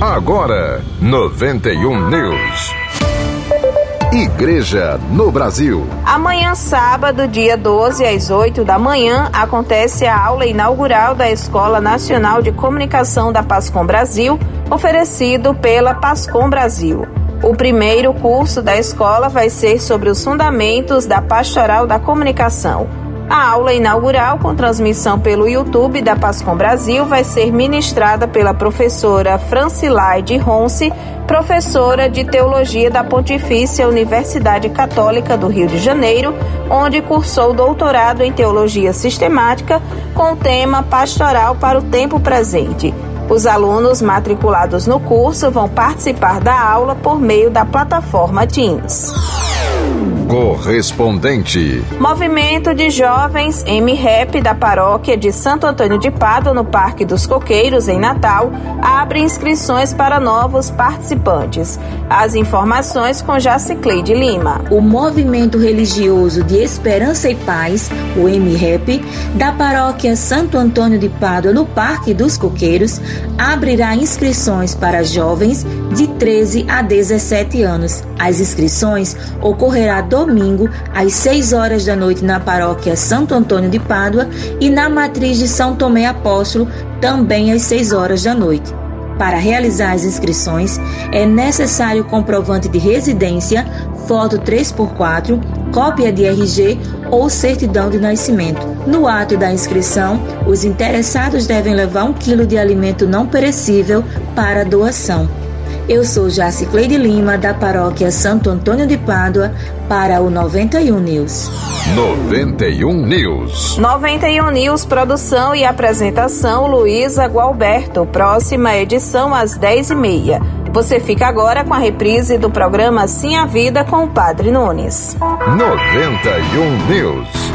Agora, 91 News. Igreja no Brasil. Amanhã, sábado, dia 12, às 8 da manhã, acontece a aula inaugural da Escola Nacional de Comunicação da Pascom Brasil, oferecido pela Pascom Brasil. O primeiro curso da escola vai ser sobre os fundamentos da pastoral da comunicação. A aula inaugural, com transmissão pelo YouTube da Pascom Brasil, vai ser ministrada pela professora Francilaide Ronce, professora de Teologia da Pontifícia Universidade Católica do Rio de Janeiro, onde cursou doutorado em Teologia Sistemática com o tema Pastoral para o Tempo Presente. Os alunos matriculados no curso vão participar da aula por meio da plataforma Teams. Correspondente. Movimento de Jovens M-Rap da paróquia de Santo Antônio de Pádua, no Parque dos Coqueiros, em Natal, abre inscrições para novos participantes. As informações com Jacicleide Lima. O Movimento Religioso de Esperança e Paz, o M-Rap, da paróquia Santo Antônio de Pádua, no Parque dos Coqueiros, abrirá inscrições para jovens de 13 a 17 anos. As inscrições ocorrerá domingo às 6 horas da noite na paróquia Santo Antônio de Pádua e na matriz de São Tomé Apóstolo também às 6 horas da noite. Para realizar as inscrições, é necessário comprovante de residência, foto 3x4, cópia de RG ou certidão de nascimento. No ato da inscrição, os interessados devem levar um quilo de alimento não perecível para doação. Eu sou Jaci Cleide Lima, da paróquia Santo Antônio de Pádua, para o 91 News. 91 News. 91 News, produção e apresentação Luísa Gualberto. Próxima edição às 10h30. Você fica agora com a reprise do programa Sim a Vida com o Padre Nunes. 91 News.